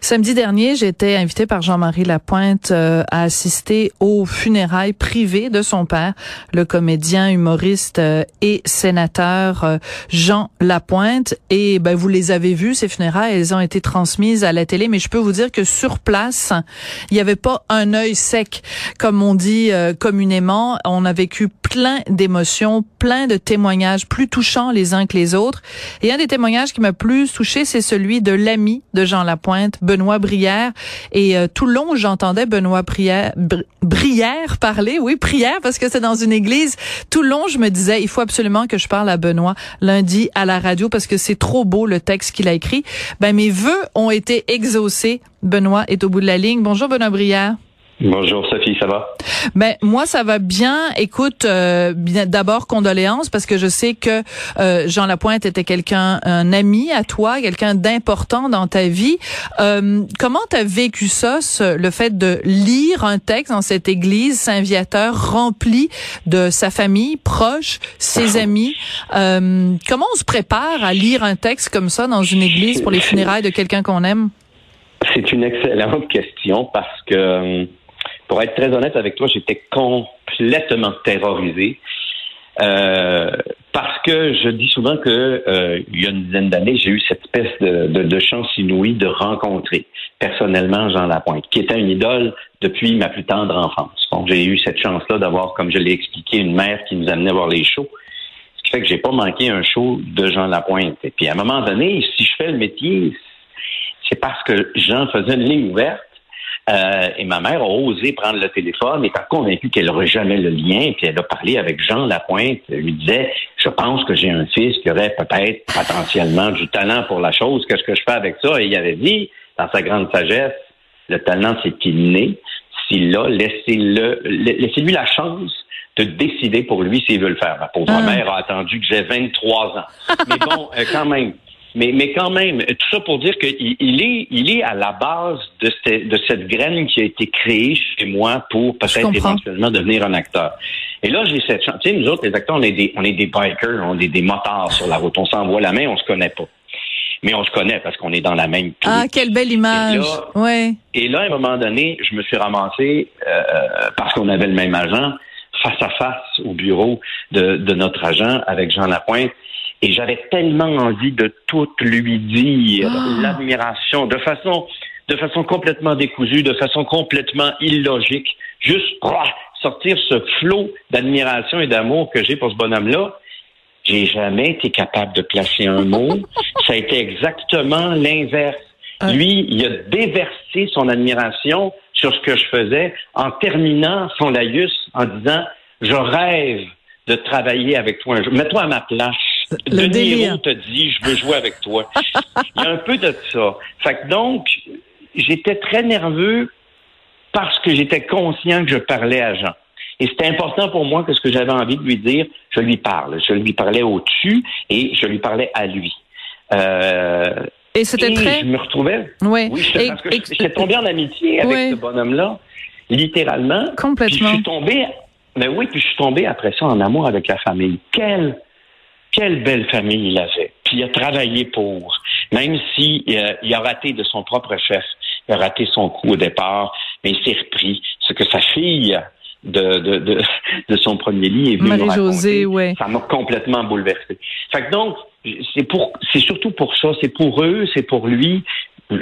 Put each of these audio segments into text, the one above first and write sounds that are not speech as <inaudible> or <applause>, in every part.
Samedi dernier, j'étais invitée par Jean-Marie Lapointe euh, à assister aux funérailles privées de son père, le comédien, humoriste euh, et sénateur euh, Jean Lapointe. Et ben, vous les avez vus, ces funérailles, elles ont été transmises à la télé, mais je peux vous dire que sur place, il n'y avait pas un œil sec, comme on dit communément. On a vécu plein d'émotions, plein de témoignages plus touchants les uns que les autres. Et un des témoignages qui m'a plus touché, c'est celui de l'ami de Jean Lapointe, Benoît Brière. Et euh, tout le long, j'entendais Benoît Brière, Brière parler, oui, prière, parce que c'est dans une église. Tout le long, je me disais, il faut absolument que je parle à Benoît lundi à la radio parce que c'est trop beau le texte qu'il a écrit. Ben, mes vœux ont été exaucés. Benoît est au bout de la ligne. Bonjour, Benoît Brière. Bonjour Sophie, ça va? Ben moi ça va bien. Écoute, euh, d'abord condoléances parce que je sais que euh, Jean Lapointe était quelqu'un, un ami à toi, quelqu'un d'important dans ta vie. Euh, comment t'as vécu ça, le fait de lire un texte dans cette église Saint-Viateur rempli de sa famille proche, ses amis? Euh, comment on se prépare à lire un texte comme ça dans une église pour les funérailles de quelqu'un qu'on aime? C'est une excellente question parce que pour être très honnête avec toi, j'étais complètement terrorisé. Euh, parce que je dis souvent que euh, il y a une dizaine d'années, j'ai eu cette espèce de, de, chance inouïe de rencontrer personnellement Jean Lapointe, qui était une idole depuis ma plus tendre enfance. Donc j'ai eu cette chance-là d'avoir, comme je l'ai expliqué, une mère qui nous amenait voir les shows. Ce qui fait que j'ai pas manqué un show de Jean Lapointe. Et puis à un moment donné, si je fais le métier, c'est parce que Jean faisait une ligne ouverte euh, et ma mère a osé prendre le téléphone, étant convaincue qu'elle n'aurait jamais le lien, puis elle a parlé avec Jean Lapointe, elle lui disait, je pense que j'ai un fils qui aurait peut-être potentiellement du talent pour la chose, qu'est-ce que je fais avec ça? Et il avait dit, dans sa grande sagesse, le talent, c'est qu'il naît. S'il l'a, laissez-le, laissez-lui la chance de décider pour lui s'il veut le faire. Ma pauvre ah. mère a attendu que j'ai 23 ans. Mais bon, euh, quand même, mais, mais quand même, tout ça pour dire qu'il il est, il est à la base de, cette, de cette graine qui a été créée chez moi pour peut-être éventuellement devenir un acteur. Et là, j'ai cette chance. Tu sais, nous autres, les acteurs, on est des, on est des bikers, on est des motards sur la route. On s'envoie la main, on se connaît pas. Mais on se connaît parce qu'on est dans la même Ah, quelle belle image. Et là, ouais. et là, à un moment donné, je me suis ramassé, euh, parce qu'on avait le même agent, face à face au bureau de, de notre agent avec Jean Lapointe. Et j'avais tellement envie de tout lui dire, ah. l'admiration, de façon, de façon complètement décousue, de façon complètement illogique, juste sortir ce flot d'admiration et d'amour que j'ai pour ce bonhomme-là. J'ai jamais été capable de placer un mot. <laughs> Ça a été exactement l'inverse. Ah. Lui, il a déversé son admiration sur ce que je faisais en terminant son laïus en disant Je rêve de travailler avec toi un jour. Mets-toi à ma place. Le Denis te dit, je veux jouer avec toi. Il y a un peu de ça. Fait que donc, j'étais très nerveux parce que j'étais conscient que je parlais à Jean. Et c'était important pour moi que ce que j'avais envie de lui dire, je lui parle. Je lui parlais au-dessus et je lui parlais à lui. Euh, et c'était très. Je me retrouvais. Oui. oui je, parce que j'étais tombé en amitié avec ce bonhomme-là, littéralement. Complètement. Puis je suis tombé. Mais oui, puis je suis tombé après ça en amour avec la famille. Quelle quelle belle famille il avait. Puis il a travaillé pour, même si euh, il a raté de son propre chef, il a raté son coup au départ, mais il s'est repris. Ce que sa fille de, de, de, <laughs> de son premier lit est venue Marie-Josée, ouais. Ça m'a complètement bouleversé. Fait que donc, c'est pour, c'est surtout pour ça, c'est pour eux, c'est pour lui,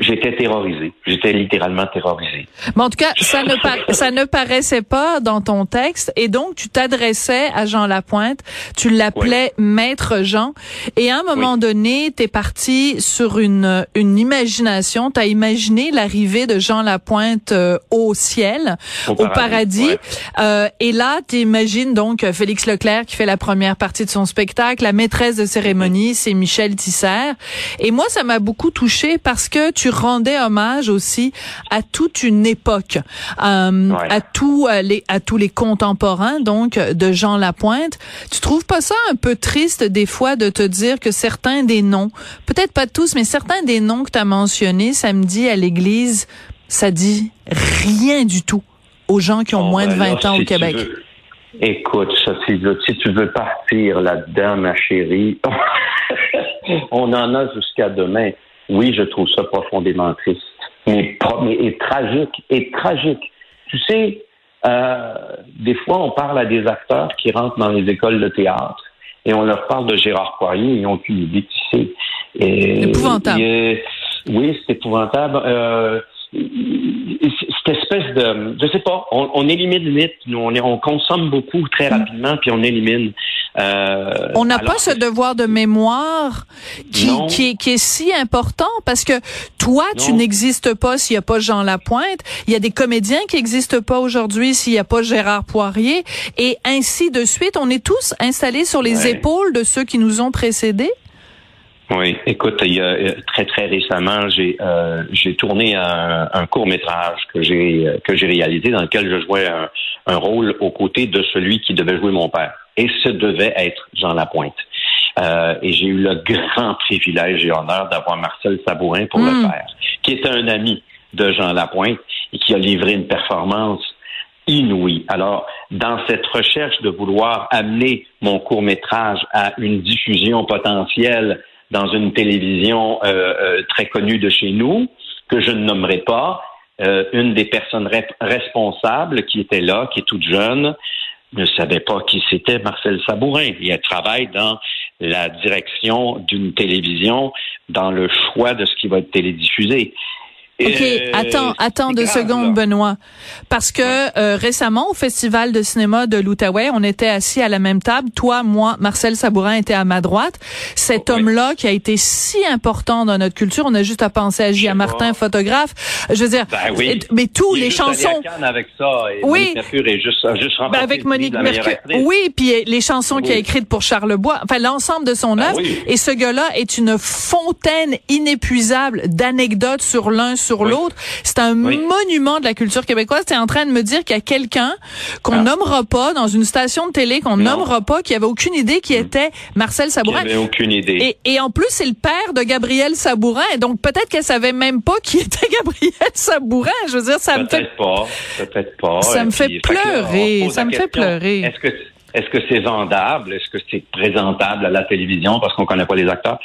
J'étais terrorisé. J'étais littéralement terrorisé. Mais en tout cas, ça ne, <laughs> ça ne paraissait pas dans ton texte. Et donc, tu t'adressais à Jean Lapointe. Tu l'appelais Maître Jean. Et à un moment donné, tu es parti sur une, une imagination. Tu as imaginé l'arrivée de Jean Lapointe euh, au ciel, au, paradis. Euh, et là, tu imagines donc Félix Leclerc qui fait la première partie de son spectacle. La maîtresse de cérémonie, c'est Michel Tisser. Et moi, ça m'a beaucoup touché parce que tu rendais hommage aussi à toute une époque, euh, à tous euh, les à tous les contemporains donc de Jean Lapointe. Tu trouves pas ça un peu triste des fois de te dire que certains des noms, peut-être pas tous, mais certains des noms que tu as mentionnés samedi à l'église, ça dit rien du tout aux gens qui ont moins de 20 ans au Québec? Écoute, Sophie, si tu veux partir là-dedans, ma chérie, <laughs> on en a jusqu'à demain. Oui, je trouve ça profondément triste, mais, et tragique, et tragique. Tu sais, euh, des fois, on parle à des acteurs qui rentrent dans les écoles de théâtre et on leur parle de Gérard Poirier et ils n'ont aucune idée qui c'est. Épouvantable. oui, c'est épouvantable. Euh, cette espèce de, je sais pas, on, élimine vite, nous, on, on consomme beaucoup très mm. rapidement, puis on élimine. Euh, on n'a pas ce devoir de mémoire qui, qui, est, qui est si important parce que toi, tu n'existes pas s'il n'y a pas Jean Lapointe. Il y a des comédiens qui n'existent pas aujourd'hui s'il n'y a pas Gérard Poirier, et ainsi de suite. On est tous installés sur les épaules de ceux qui nous ont précédés. Oui, écoute, il y a, euh, très très récemment, j'ai euh, j'ai tourné un, un, court métrage que j'ai que j'ai réalisé dans lequel je jouais un, un, rôle aux côtés de celui qui devait jouer mon père, et ce devait être Jean Lapointe. Euh, et j'ai eu le <laughs> grand privilège et honneur d'avoir Marcel Sabourin pour le hmm. faire, qui est un ami de Jean Lapointe et qui a livré une performance inouïe. Alors, dans cette recherche de vouloir amener mon court métrage à une diffusion potentielle dans une télévision euh, euh, très connue de chez nous, que je ne nommerai pas, euh, une des personnes responsables qui était là, qui est toute jeune, ne savait pas qui c'était Marcel Sabourin. Il travaille dans la direction d'une télévision, dans le choix de ce qui va être télédiffusé. OK, euh, attends, attends deux secondes, Benoît. Parce que euh, récemment, au Festival de cinéma de l'Outaouais, on était assis à la même table. Toi, moi, Marcel Sabourin était à ma droite. Cet homme-là qui a été si important dans notre culture, on a juste à penser à J. Martin, photographe. Je veux dire, ben oui. mais tous les chansons. avec ça. Et oui. Monique juste, juste ben avec Monique Mercure. Oui, puis les chansons qu'il a écrites pour Charles Bois. Enfin, l'ensemble de son ben œuvre. Et ce gars-là est une fontaine inépuisable d'anecdotes sur l'un sur l'autre. C'est un monument de la culture québécoise. Tu es en train de me dire qu'il y a quelqu'un qu'on ah. nommera pas dans une station de télé, qu'on nommera pas, qui avait aucune idée qui mm. était Marcel Sabourin. Qui avait aucune idée. Et, et en plus, c'est le père de Gabriel Sabourin. Donc peut-être qu'elle savait même pas qui <laughs> était Gabriel Sabourin. Je veux dire, ça me fait... Pas. Peut-être pas. Ça me fait pleurer. Ça me fait pleurer. Est-ce que est-ce que c'est vendable? Est-ce que c'est présentable à la télévision parce qu'on connaît pas les acteurs?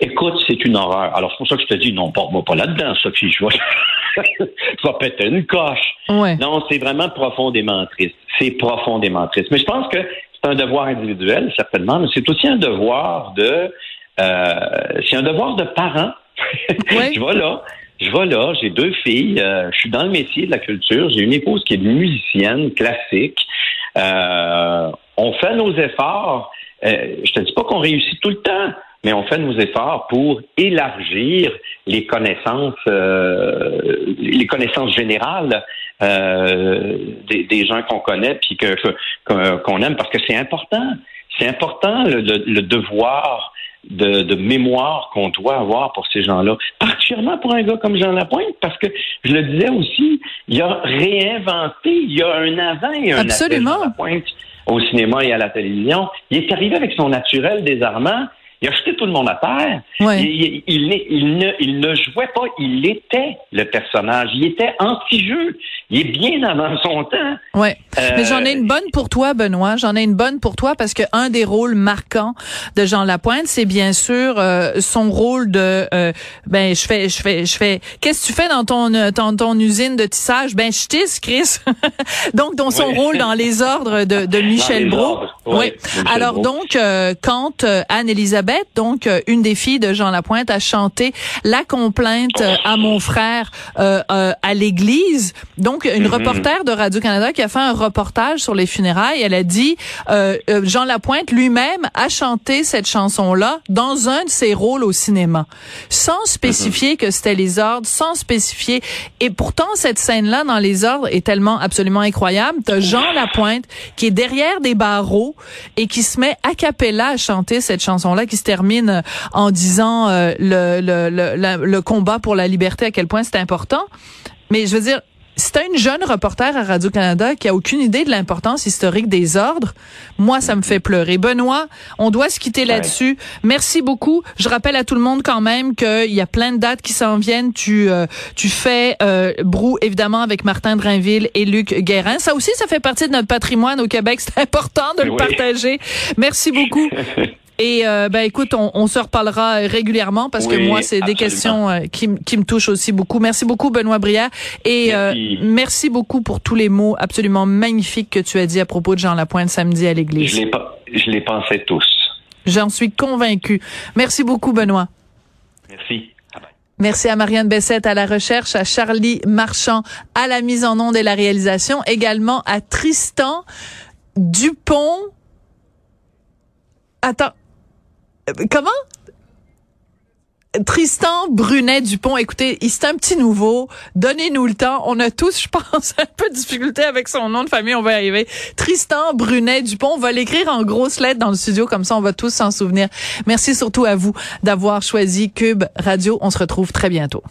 Écoute, c'est une horreur. Alors, c'est pour ça que je te dis, non, porte-moi pas là-dedans, Sophie. <laughs> Je vais, péter une coche. Non, c'est vraiment profondément triste. C'est profondément triste. Mais je pense que c'est un devoir individuel, certainement, mais c'est aussi un devoir de... Euh, c'est un devoir de parent. <laughs> je vais là. Je vais là, j'ai deux filles, euh, je suis dans le métier de la culture, j'ai une épouse qui est musicienne classique. Euh, on fait nos efforts. Euh, je te dis pas qu'on réussit tout le temps, mais on fait nos efforts pour élargir les connaissances, euh, les connaissances générales euh, des, gens qu'on connaît puis que qu'on aime parce que c'est important. C'est important le, devoir de, mémoire qu'on doit avoir pour ces gens-là, particulièrement pour un gars comme Jean Lapointe, parce que je le disais aussi, il a réinventé, il y a un avant et un Absolument. après Jean Lapointe au cinéma et à la télévision. Il est arrivé avec son naturel désarmant il a jeté tout le monde à terre. Il, il, ne, il ne jouait pas, il était le personnage. Il était anti-jeu. Il est bien avant son temps. Ouais. Mais j'en ai une bonne pour toi, Benoît. J'en ai une bonne pour toi parce que un des rôles marquants de Jean Lapointe, c'est bien sûr euh, son rôle de euh, ben je fais je fais je fais qu'est-ce que tu fais dans ton dans ton usine de tissage? Ben je tisse, Chris. <laughs> donc dans son rôle dans les ordres de, de Michel Brault. Oui. Alors donc euh, quand Anne Elisabeth donc euh, une des filles de Jean Lapointe, a chanté la complainte euh, à mon frère euh, à l'église. Donc une mm-hmm. reporter de Radio Canada qui a fait un reportage sur les funérailles, elle a dit Jean Lapointe lui-même a chanté cette chanson-là dans un de ses rôles au cinéma, sans spécifier mm-hmm. que c'était les ordres, sans spécifier. Et pourtant cette scène-là dans les ordres est tellement absolument incroyable. T'as Jean Lapointe qui est derrière des barreaux et qui se met a cappella à chanter cette chanson-là qui se termine en disant euh, le, le, le, le, combat pour la liberté, à quel point c'est important. Mais je veux dire, c'est une jeune reporter à Radio-Canada qui a aucune idée de l'importance historique des ordres. Moi, ça me fait pleurer. Benoît, on doit se quitter là-dessus. Merci beaucoup. Je rappelle à tout le monde quand même qu'il y a plein de dates qui s'en viennent. Tu, euh, tu fais euh, Brou, évidemment, avec Martin Drainville et Luc Guérin. Ça aussi, ça fait partie de notre patrimoine au Québec. C'est important de le partager. Merci beaucoup. <laughs> Et euh, ben écoute, on, on, se reparlera régulièrement parce que moi, c'est des questions euh, qui, qui me touchent aussi beaucoup. Merci beaucoup, Benoît Brière. Et merci. Euh, merci beaucoup pour tous les mots absolument magnifiques que tu as dit à propos de Jean Lapointe samedi à l'église. Je les, je les pensais tous. J'en suis convaincu. Merci beaucoup, Benoît. Merci. Merci à Marianne Bessette à la recherche, à Charlie Marchand à la mise en onde et la réalisation, également à Tristan Dupont. Attends, comment? Tristan Brunet Dupont, écoutez, c'est un petit nouveau. Donnez-nous le temps. On a tous, je pense, <laughs> un peu de difficulté avec son nom de famille. On va y arriver. Tristan Brunet Dupont. On va l'écrire en grosses lettres dans le studio. Comme ça, on va tous s'en souvenir. Merci surtout à vous d'avoir choisi Cube Radio. On se retrouve très bientôt.